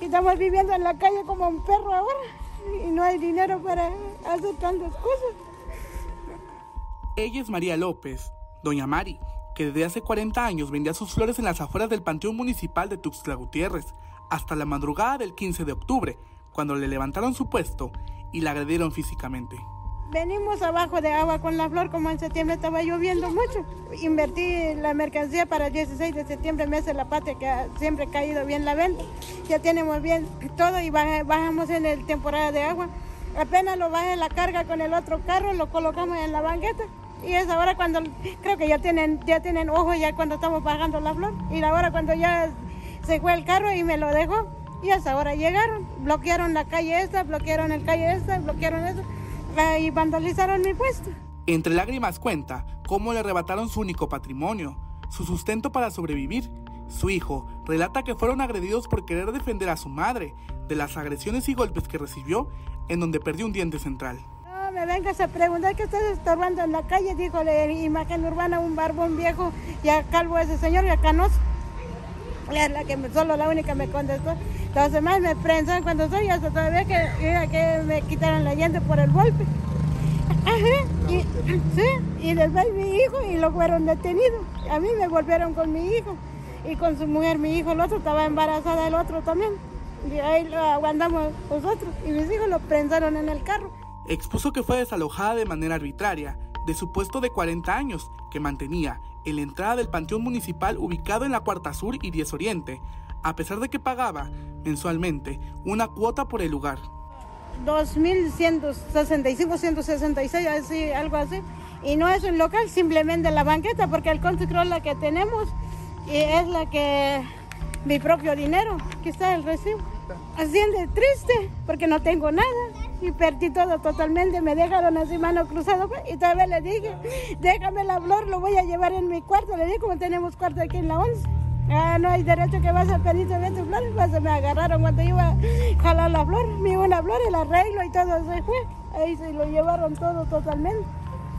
Estamos viviendo en la calle como un perro ahora y no hay dinero para hacer tantas cosas. Ella es María López, doña Mari, que desde hace 40 años vendía sus flores en las afueras del Panteón Municipal de Tuxtla Gutiérrez, hasta la madrugada del 15 de octubre, cuando le levantaron su puesto y la agredieron físicamente. Venimos abajo de agua con la flor, como en septiembre estaba lloviendo mucho. Invertí la mercancía para el 16 de septiembre, mes de la patria, que siempre ha caído bien la venta. Ya tenemos bien todo y bajamos en el temporada de agua. Apenas lo bajé la carga con el otro carro, lo colocamos en la banqueta. Y es ahora cuando, creo que ya tienen, ya tienen ojo ya cuando estamos bajando la flor. Y ahora cuando ya se fue el carro y me lo dejó. Y hasta ahora llegaron, bloquearon la calle esta, bloquearon el calle esta, bloquearon eso y vandalizaron mi puesto. Entre lágrimas cuenta cómo le arrebataron su único patrimonio, su sustento para sobrevivir. Su hijo relata que fueron agredidos por querer defender a su madre de las agresiones y golpes que recibió en donde perdió un diente central. No me vengas a preguntar qué estás estorbando en la calle, dijo la imagen urbana, un barbón viejo, ya calvo ese señor, ya canoso. Es la que solo la única me contestó. Los demás me prensan cuando soy hasta todavía que, que me quitaron la llanta por el golpe. y, sí, y después mi hijo y lo fueron detenidos. A mí me volvieron con mi hijo y con su mujer, mi hijo, el otro estaba embarazada, el otro también. Y ahí lo aguantamos nosotros y mis hijos lo prensaron en el carro. Expuso que fue desalojada de manera arbitraria de su puesto de 40 años que mantenía en la entrada del Panteón Municipal ubicado en la Cuarta Sur y 10 Oriente, a pesar de que pagaba mensualmente una cuota por el lugar. 2.165, 166, así, algo así. Y no es un local, simplemente la banqueta, porque el control la que tenemos y es la que mi propio dinero, aquí está el recibo. Haciendo triste, porque no tengo nada y perdí todo totalmente. Me dejaron así mano cruzada pues, y todavía le dije, déjame la flor, lo voy a llevar en mi cuarto. Le dije, como tenemos cuarto aquí en la once. Ah, no hay derecho que vas a pedir de tu flor. Pues me agarraron cuando iba a jalar la flor, me una flor, el arreglo y todo se fue. Ahí se lo llevaron todo totalmente.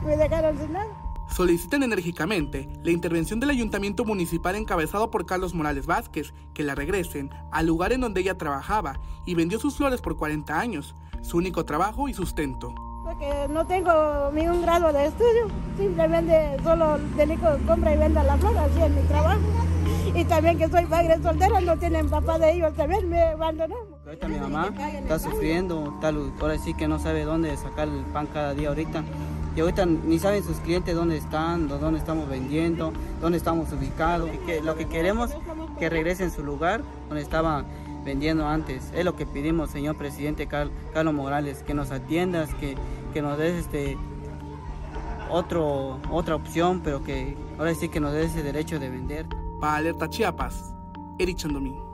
Me dejaron sin nada. Solicitan enérgicamente la intervención del ayuntamiento municipal encabezado por Carlos Morales Vázquez, que la regresen al lugar en donde ella trabajaba y vendió sus flores por 40 años, su único trabajo y sustento. Porque no tengo ningún grado de estudio, simplemente solo dedico compra y venda la flor, así es mi trabajo. Y también que soy padre soltera, no tienen papá de ellos, también me abandonó. Ahorita mi mamá está sufriendo, tal, ahora sí que no sabe dónde sacar el pan cada día ahorita. Y ahorita ni saben sus clientes dónde están, dónde estamos vendiendo, dónde estamos ubicados. que, lo que queremos que regresen su lugar donde estaban vendiendo antes. Es lo que pedimos, señor presidente Carlos Morales, que nos atiendas, que, que nos des este otro, otra opción, pero que ahora sí que nos des ese derecho de vender. Para Alerta Chiapas, Eric Chandomín.